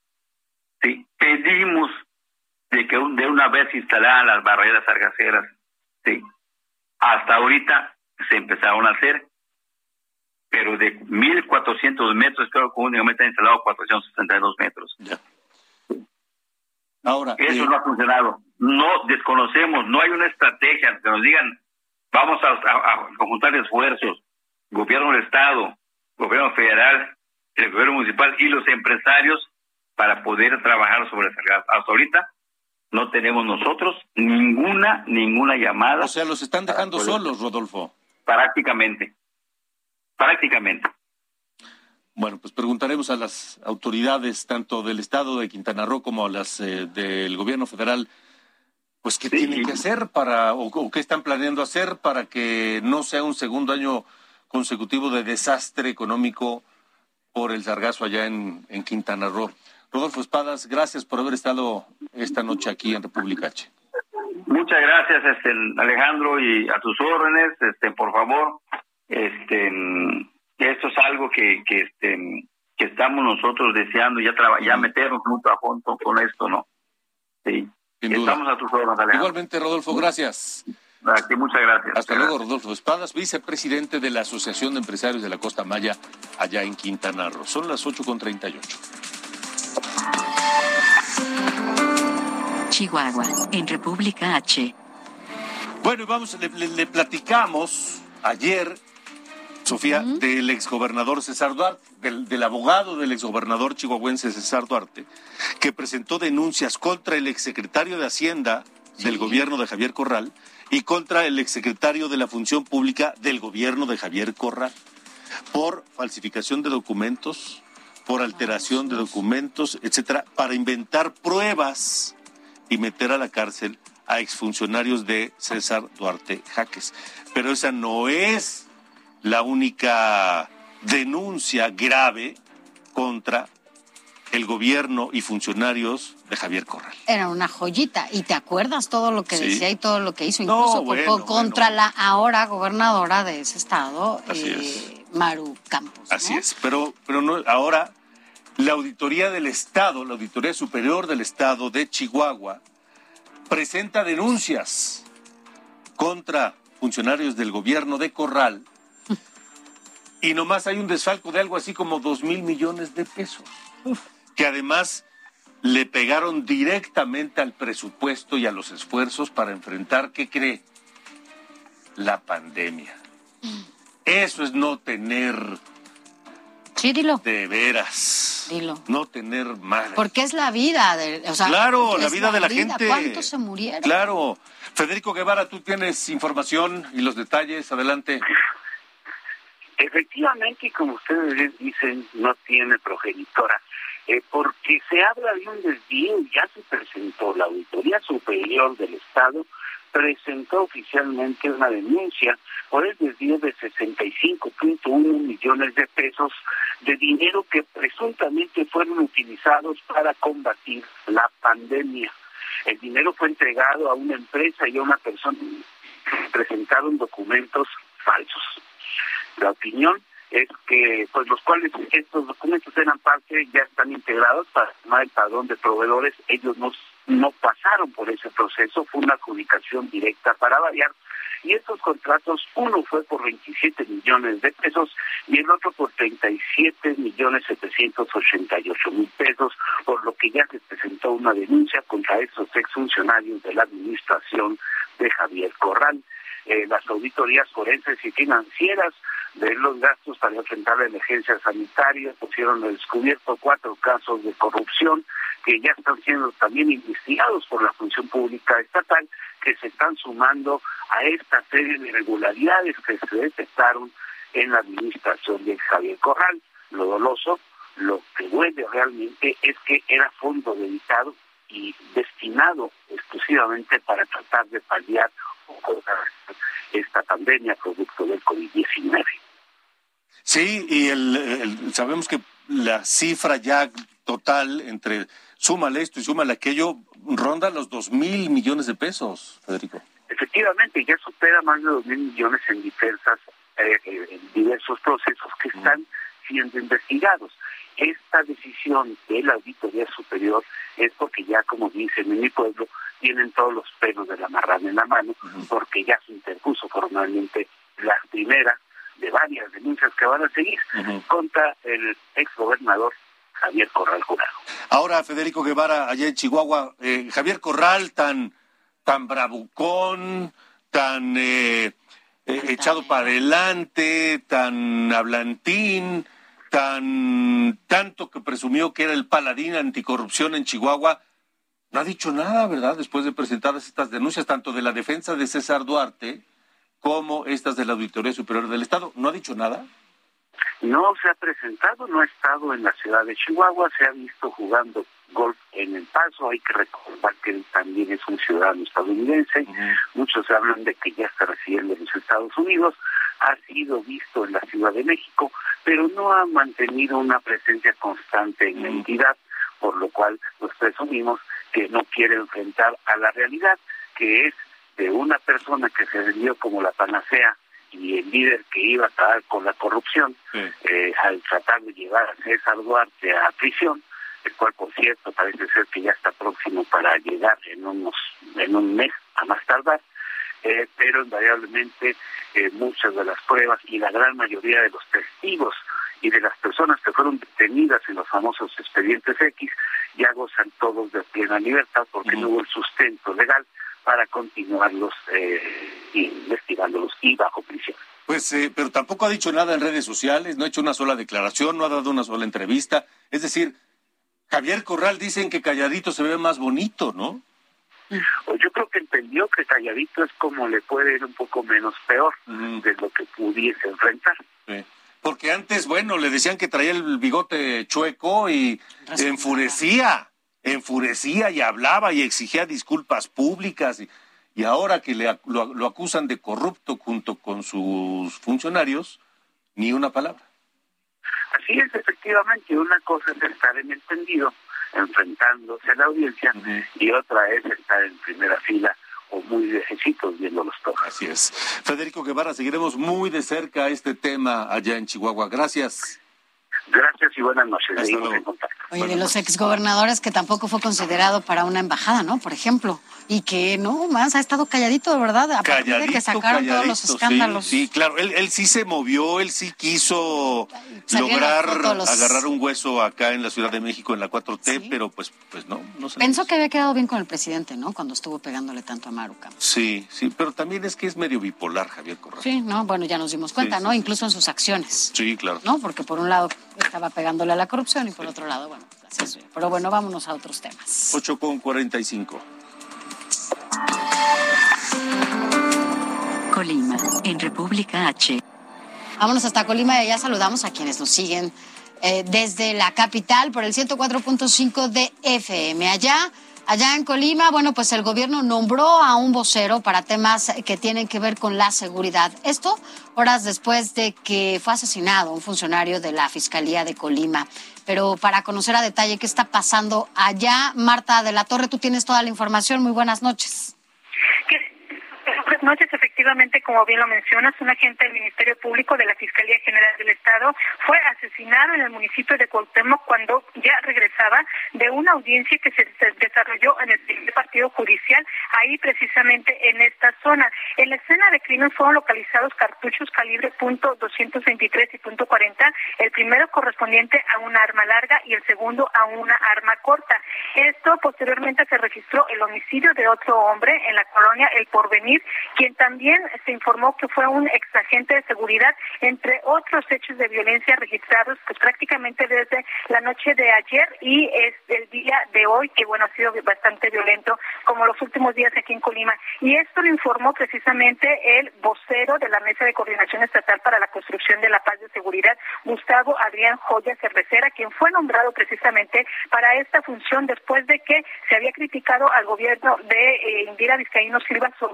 ¿sí? pedimos de que de una vez instalaran las barreras sargaceras. ¿sí? Hasta ahorita se empezaron a hacer, pero de 1.400 metros, creo que únicamente han instalado 462 metros. Ya. Ahora, Eso eh... no ha funcionado. No desconocemos, no hay una estrategia que nos digan, vamos a, a, a conjuntar esfuerzos, gobierno del Estado, gobierno federal, el gobierno municipal y los empresarios para poder trabajar sobre el sargazo. Hasta ahorita no tenemos nosotros ninguna, ninguna llamada. O sea, los están dejando solos, Rodolfo. Prácticamente. Prácticamente. Bueno, pues preguntaremos a las autoridades, tanto del Estado de Quintana Roo como a las eh, del gobierno federal, pues qué sí. tienen que hacer para, o, o qué están planeando hacer para que no sea un segundo año consecutivo de desastre económico por el sargazo allá en, en, Quintana Roo. Rodolfo Espadas, gracias por haber estado esta noche aquí en República H. Muchas gracias, este, Alejandro, y a tus órdenes, este, por favor, este, esto es algo que, que, este, que estamos nosotros deseando ya, ya meternos mucho a fondo con esto, ¿no? Sí. Estamos a tus órdenes, Alejandro. Igualmente, Rodolfo, gracias. Aquí, muchas gracias. Hasta luego, Rodolfo Espadas, vicepresidente de la Asociación de Empresarios de la Costa Maya, allá en Quintana Roo. Son las 8.38. Chihuahua, en República H. Bueno, y vamos, le, le- le platicamos ayer, Sofía, del exgobernador César Duarte, del, del abogado del exgobernador chihuahuense César Duarte, que presentó denuncias contra el exsecretario de Hacienda del gobierno de Javier Corral y contra el exsecretario de la Función Pública del gobierno de Javier Corral por falsificación de documentos, por alteración de documentos, etcétera, para inventar pruebas y meter a la cárcel a exfuncionarios de César Duarte Jaques. Pero esa no es la única denuncia grave contra el gobierno y funcionarios de Javier Corral. Era una joyita. ¿Y te acuerdas todo lo que Sí. decía y todo lo que hizo? No, Incluso bueno, contra la ahora gobernadora de ese estado, eh, Maru Campos. Así es, pero, pero no, ahora la Auditoría del Estado, la Auditoría Superior del Estado de Chihuahua, presenta denuncias contra funcionarios del gobierno de Corral y nomás hay un desfalco de algo así como dos mil millones de pesos, que además le pegaron directamente al presupuesto y a los esfuerzos para enfrentar, ¿qué cree? La pandemia. Eso es no tener Sí, dilo. de veras. Dilo. No tener madre. Porque es la vida. De, o sea, claro, la vida de la gente. ¿Cuántos se murieron? Claro. Federico Guevara, tú tienes información y los detalles. Adelante. Efectivamente, como ustedes dicen, no tiene progenitora, eh, porque se habla de un desvío, ya se presentó la Auditoría Superior del Estado, presentó oficialmente una denuncia por el desvío de 65.1 millones de pesos de dinero que presuntamente fueron utilizados para combatir la pandemia. El dinero fue entregado a una empresa y a una persona presentaron documentos falsos. La opinión es que pues los cuales estos documentos eran parte ya están integrados para tomar el padrón de proveedores. Ellos no no pasaron por ese proceso fue una adjudicación directa para variar y estos contratos uno fue por 27 millones de pesos y el otro por 37 millones 788 mil pesos por lo que ya se presentó una denuncia contra esos exfuncionarios de la administración de Javier Corral eh, las auditorías forenses y financieras de los gastos para enfrentar la emergencia sanitaria, pusieron al descubierto cuatro casos de corrupción que ya están siendo también investigados por la función pública estatal, que se están sumando a esta serie de irregularidades que se detectaron en la administración de Javier Corral. Lo doloso, lo que duele realmente es que era fondo dedicado y destinado exclusivamente para tratar de paliar esta pandemia producto del COVID-19. Sí, y el, el- sabemos que la cifra ya total entre súmale esto y súmale aquello ronda los dos mil millones de pesos, Federico. Efectivamente, ya supera más de dos mil millones en diversas, eh, eh, en diversos procesos que están siendo investigados. Esta decisión de la Auditoría Superior es porque ya, como dicen en mi pueblo, tienen todos los pelos de la marrana en la mano, porque ya se interpuso formalmente la primera de varias denuncias que van a seguir contra el exgobernador Javier Corral Jurado. Ahora, Federico Guevara, allá en Chihuahua, eh, Javier Corral, tan, tan bravucón, tan eh, eh, echado para adelante, tan hablantín, tan tanto que presumió que era el paladín anticorrupción en Chihuahua, no ha dicho nada, ¿verdad? Después de presentadas estas denuncias, tanto de la defensa de César Duarte como estas de la Auditoría Superior del Estado. ¿No ha dicho nada? No se ha presentado, no ha estado en la ciudad de Chihuahua, se ha visto jugando golf en El Paso, hay que recordar que él también es un ciudadano estadounidense, muchos hablan de que ya está residiendo en los Estados Unidos, ha sido visto en la Ciudad de México, pero no ha mantenido una presencia constante en la entidad, por lo cual nos presumimos que no quiere enfrentar a la realidad, que es de una persona que se vendió como la panacea y el líder que iba a acabar con la corrupción, eh, al tratar de llevar a César Duarte a prisión, el cual, por cierto, parece ser que ya está próximo para llegar en unos en un mes a más tardar, eh, pero invariablemente eh, muchas de las pruebas y la gran mayoría de los testigos y de las personas que fueron detenidas en los famosos expedientes X ya gozan todos de plena libertad porque no hubo el sustento legal para continuarlos eh, investigándolos y bajo prisión. Pues, eh, pero tampoco ha dicho nada en redes sociales, no ha hecho una sola declaración, no ha dado una sola entrevista. Es decir, Javier Corral dicen que calladito se ve más bonito, ¿no? Pues yo creo que entendió que calladito es como le puede ir un poco menos peor de lo que pudiese enfrentar. Sí. Porque antes, bueno, le decían que traía el bigote chueco y enfurecía, enfurecía y hablaba y exigía disculpas públicas. Y, y ahora que le, lo, lo acusan de corrupto junto con sus funcionarios, ni una palabra. Así es, efectivamente, una cosa es estar en el tendido, enfrentándose a la audiencia, y otra es estar en primera fila o muy lejecitos viéndolos todos. Así es. Federico Guevara, seguiremos muy de cerca este tema allá en Chihuahua. Gracias. Gracias y buenas noches. Seguimos en contacto. Oye, de los exgobernadores que tampoco fue considerado para una embajada, ¿no? Por ejemplo, y que no más ha estado calladito, de verdad, a partir de que sacaron todos los escándalos. Sí, sí claro, él, él sí se movió, él sí quiso Salieron lograr los- agarrar un hueso acá en la Ciudad de México en la 4T, pero pues, pues no, no se Pensó que había quedado bien con el presidente, ¿no? Cuando estuvo pegándole tanto a Maruca. Sí, sí, pero también es que es medio bipolar Javier Corral. Sí, ¿no? Bueno, ya nos dimos cuenta, Sí, ¿no? sí, Incluso en sus acciones, Sí, claro. ¿no? Porque por un lado estaba pegándole a la corrupción y por otro lado, bueno, así es. Pero bueno, vámonos a otros temas. 8 con 45. Colima, en República H. Vámonos hasta Colima y allá saludamos a quienes nos siguen eh, desde la capital por el 104.5 de FM. Allá, allá en Colima, bueno, pues el gobierno nombró a un vocero para temas que tienen que ver con la seguridad. Esto horas después de que fue asesinado un funcionario de la Fiscalía de Colima. Pero para conocer a detalle qué está pasando allá, Marta de la Torre, tú tienes toda la información. Muy buenas noches. Buenas noches, efectivamente, como bien lo mencionas, un agente del Ministerio Público de la Fiscalía General del Estado fue asesinado en el municipio de Cuauhtémoc cuando ya regresaba de una audiencia que se desarrolló en el primer partido judicial, ahí precisamente en esta zona. En la escena de crimen fueron localizados cartuchos calibre punto .223 y punto .40, el primero correspondiente a una arma larga y el segundo a una arma corta. Esto posteriormente se registró el homicidio de otro hombre en la colonia El Porvenir, quien también se informó que fue un exagente de seguridad, entre otros hechos de violencia registrados pues prácticamente desde la noche de ayer y es el día de hoy, que bueno, ha sido bastante violento, como los últimos días aquí en Colima. Y esto lo informó precisamente el vocero de la Mesa de Coordinación Estatal para la Construcción de la Paz y Seguridad, Gustavo Adrián Joya Cervecera, quien fue nombrado precisamente para esta función después de que se había criticado al gobierno de eh, Indira Vizcaíno Silva sobre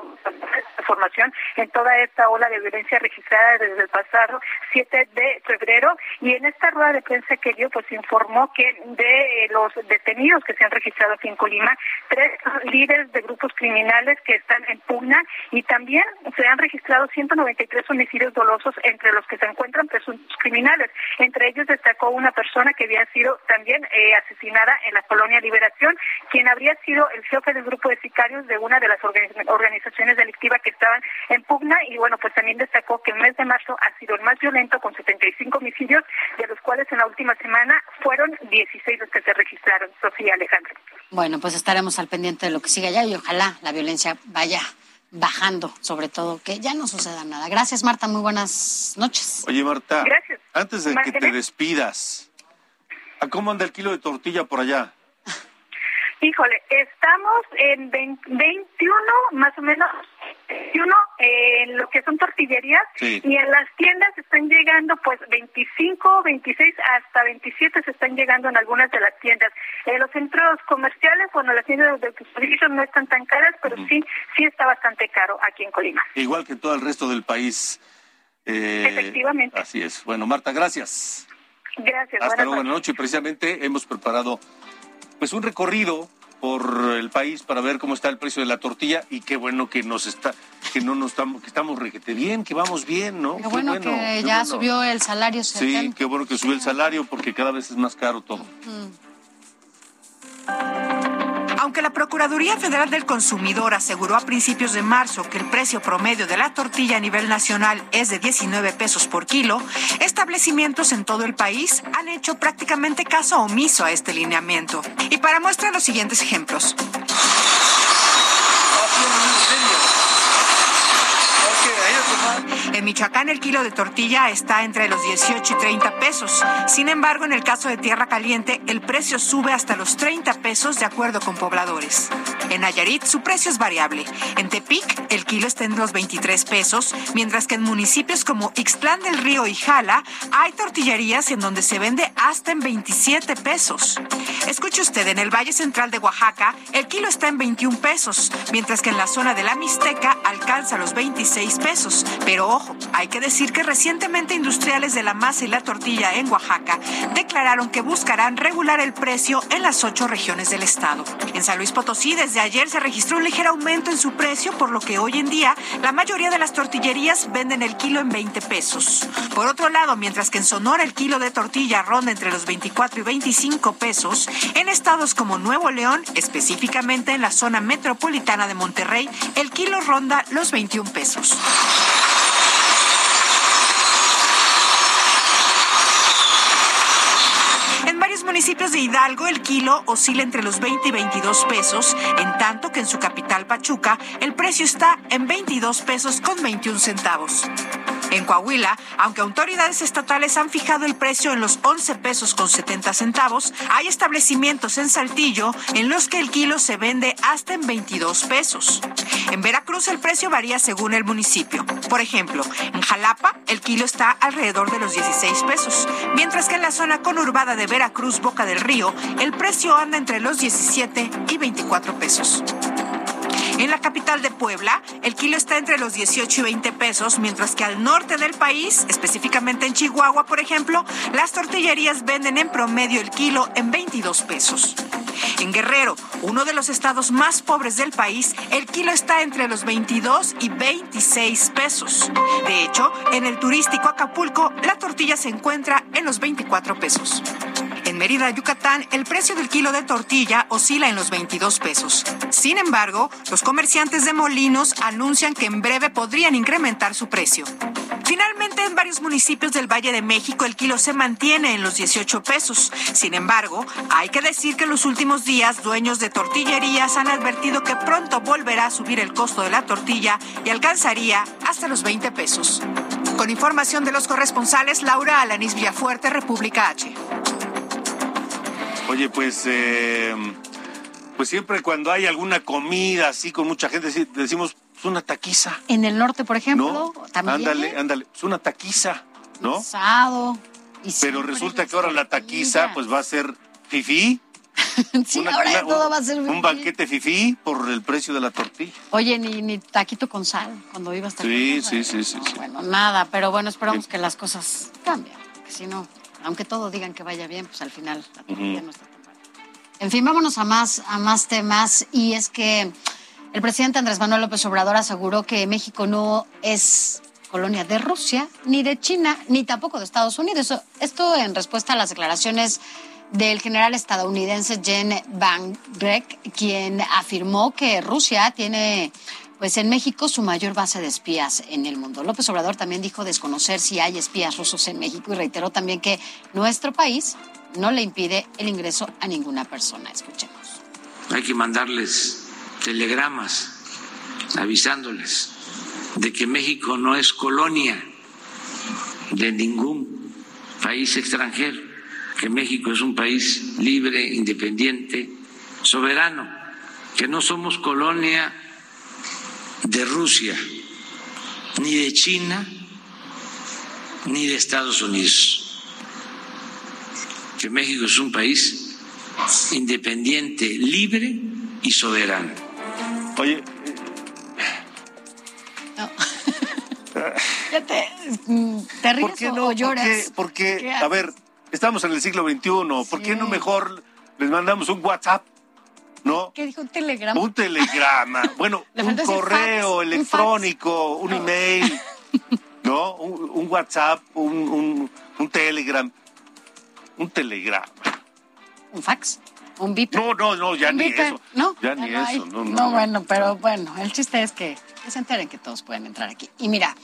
formación en toda esta ola de violencia registrada desde el pasado 7 de febrero y en esta rueda de prensa que dio pues informó que de eh, los detenidos que se han registrado aquí en Colima, tres líderes de grupos criminales que están en pugna y también se han registrado 193 homicidios dolosos entre los que se encuentran presuntos criminales. Entre ellos destacó una persona que había sido también eh, asesinada en la colonia Liberación, quien habría sido el jefe del grupo de sicarios de una de las organi- organizaciones delictivas que estaban en pugna y bueno, pues también destacó que el mes de marzo ha sido el más violento con 75 homicidios, de los cuales en la última semana fueron 16 los que se registraron. Sofía Alejandro. Bueno, pues estaremos al pendiente de lo que siga allá y ojalá la violencia vaya bajando, sobre todo, que ya no suceda nada. Gracias, Marta. Muy buenas noches. Oye, Marta, Gracias. antes de que te despidas, ¿a cómo anda el kilo de tortilla por allá? Híjole, estamos en 20 21, más o menos, 21 en lo que son tortillerías Sí. y en las tiendas están llegando pues 25, 26, hasta 27 se están llegando en algunas de las tiendas. En los centros comerciales, bueno, las tiendas de servicios no están tan caras, pero sí, sí está bastante caro aquí en Colima. Igual que en todo el resto del país. Eh, Efectivamente. Así es. Bueno, Marta, gracias. Gracias. Hasta luego, buenas noches. Precisamente hemos preparado pues un recorrido por el país para ver cómo está el precio de la tortilla y qué bueno que nos está que no nos estamos que estamos requete bien, que vamos bien, ¿no? Qué bueno, que qué ya bueno. subió el salario. Sí, qué bueno que subió el salario porque cada vez es más caro todo. Aunque la Procuraduría Federal del Consumidor aseguró a principios de marzo que el precio promedio de la tortilla a nivel nacional es de 19 pesos por kilo, establecimientos en todo el país han hecho prácticamente caso omiso a este lineamiento. Y para muestra los siguientes ejemplos. En Michoacán el kilo de tortilla está entre los 18 y 30 pesos. Sin embargo, en el caso de Tierra Caliente, el precio sube hasta los 30 pesos de acuerdo con pobladores. En Nayarit su precio es variable. En Tepic el kilo está en los 23 pesos, mientras que en municipios como Ixtlán del Río y Jala hay tortillerías en donde se vende hasta en 27 pesos. Escuche usted, en el Valle Central de Oaxaca el kilo está en 21 pesos, mientras que en la zona de la Mixteca alcanza los 26 pesos. Pero ojo, hay que decir que recientemente industriales de la masa y la tortilla en Oaxaca declararon que buscarán regular el precio en las ocho regiones del estado. En San Luis Potosí, desde ayer se registró un ligero aumento en su precio, por lo que hoy en día la mayoría de las tortillerías venden el kilo en 20 pesos. Por otro lado, mientras que en Sonora el kilo de tortilla ronda entre los 24 y 25 pesos, en estados como Nuevo León, específicamente en la zona metropolitana de Monterrey, el kilo ronda los 21 pesos. En varios municipios de Hidalgo el kilo oscila entre los 20 y 22 pesos, en tanto que en su capital Pachuca el precio está en 22 pesos con 21 centavos. En Coahuila, aunque autoridades estatales han fijado el precio en los 11 pesos con 70 centavos, hay establecimientos en Saltillo en los que el kilo se vende hasta en 22 pesos. En Veracruz el precio varía según el municipio. Por ejemplo, en Jalapa el kilo está alrededor de los 16 pesos, mientras que en la zona conurbada de Veracruz, Boca del Río, el precio anda entre los 17 y 24 pesos. En la capital de Puebla, el kilo está entre los 18 y 20 pesos, mientras que al norte del país, específicamente en Chihuahua, por ejemplo, las tortillerías venden en promedio el kilo en 22 pesos. En Guerrero, uno de los estados más pobres del país, el kilo está entre los 22 y 26 pesos. De hecho, en el turístico Acapulco, la tortilla se encuentra en los 24 pesos. En Mérida, Yucatán, el precio del kilo de tortilla oscila en los 22 pesos. Sin embargo, los comerciantes de molinos anuncian que en breve podrían incrementar su precio. Finalmente, en varios municipios del Valle de México el kilo se mantiene en los 18 pesos. Sin embargo, hay que decir que en los últimos días dueños de tortillerías han advertido que pronto volverá a subir el costo de la tortilla y alcanzaría hasta los 20 pesos. Con información de los corresponsales, Laura Alanis Villafuerte, República H. Oye, pues, eh, pues siempre cuando hay alguna comida así con mucha gente, decimos, es una taquiza. En el norte, por ejemplo, ¿No? también. Ándale, ándale, es una taquiza, ¿no? Asado. Y Pero resulta que ahora la taquiza pues va a ser fifí. Sí, Una- ahora una- todo un- va a ser Un fifí. banquete fifí por el precio de la tortilla. Oye, ni, ni taquito con sal cuando ibas a Sí, sí, sí, sí. sí. Bueno, nada, pero bueno, esperamos que las cosas cambien. Porque si no, aunque todos digan que vaya bien, pues al final la tortilla no está tan buena. En fin, vámonos a más, a más temas. Y es que el presidente Andrés Manuel López Obrador aseguró que México no es colonia de Rusia, ni de China, ni tampoco de Estados Unidos. Esto en respuesta a las declaraciones del general estadounidense Jen Van Grek, quien afirmó que Rusia tiene pues en México su mayor base de espías en el mundo. López Obrador también dijo desconocer si hay espías rusos en México y reiteró también que nuestro país no le impide el ingreso a ninguna persona. Escuchemos. Hay que mandarles telegramas avisándoles de que México no es colonia de ningún país extranjero, que México es un país libre, independiente, soberano, que no somos colonia de Rusia, ni de China, ni de Estados Unidos, que México es un país independiente, libre y soberano. Oye, Ya te, ¿te ríes ¿por qué no? o ¿Por lloras? Porque, ¿Qué a ver, estamos en el siglo XXI, ¿por qué no mejor les mandamos un WhatsApp? ¿No? ¿Qué dijo un telegrama? Un telegrama, bueno, un correo fax, electrónico, un, email, ¿no? Un, un WhatsApp, un, un, un Telegram, un telegrama. ¿Un fax? Un VIP. No, no, no, ya ni eso. ¿no? Ya ni no eso. No, no, No, bueno, pero bueno, el chiste es que, que se enteren que todos pueden entrar aquí. Y mira,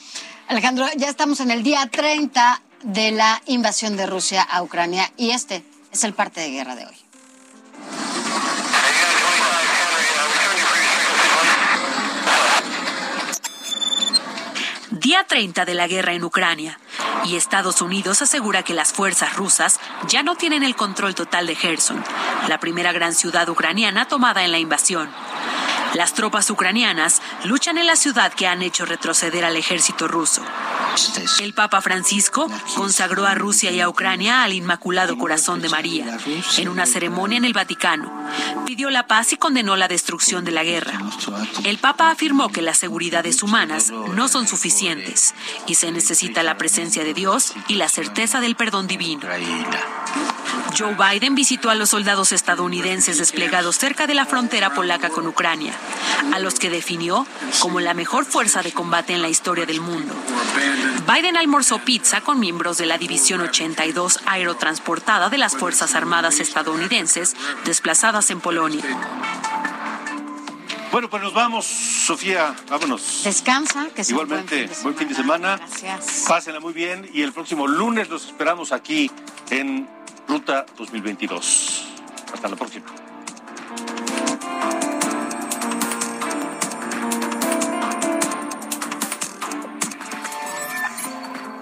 Alejandro, ya estamos en el día 30 de la invasión de Rusia a Ucrania y este es el parte de guerra de hoy. Día 30 de la guerra en Ucrania. Y Estados Unidos asegura que las fuerzas rusas ya no tienen el control total de Gerson, la primera gran ciudad ucraniana tomada en la invasión. Las tropas ucranianas luchan en la ciudad que han hecho retroceder al ejército ruso. El Papa Francisco consagró a Rusia y a Ucrania al Inmaculado Corazón de María en una ceremonia en el Vaticano. Pidió la paz y condenó la destrucción de la guerra. El Papa afirmó que las seguridades humanas no son suficientes y se necesita la presencia de Dios y la certeza del perdón divino. Joe Biden visitó a los soldados estadounidenses desplegados cerca de la frontera polaca con Ucrania, a los que definió como la mejor fuerza de combate en la historia del mundo. Biden almorzó pizza con miembros de la División 82 aerotransportada de las Fuerzas Armadas estadounidenses desplazadas en Polonia. Bueno, pues nos vamos, Sofía, vámonos. Descansa, que sea Igualmente, buen buen fin de semana. Gracias. Pásenla muy bien y el próximo lunes los esperamos aquí en Ruta 2022. Hasta la próxima.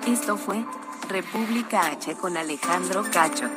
Esto fue República H con Alejandro Cacho.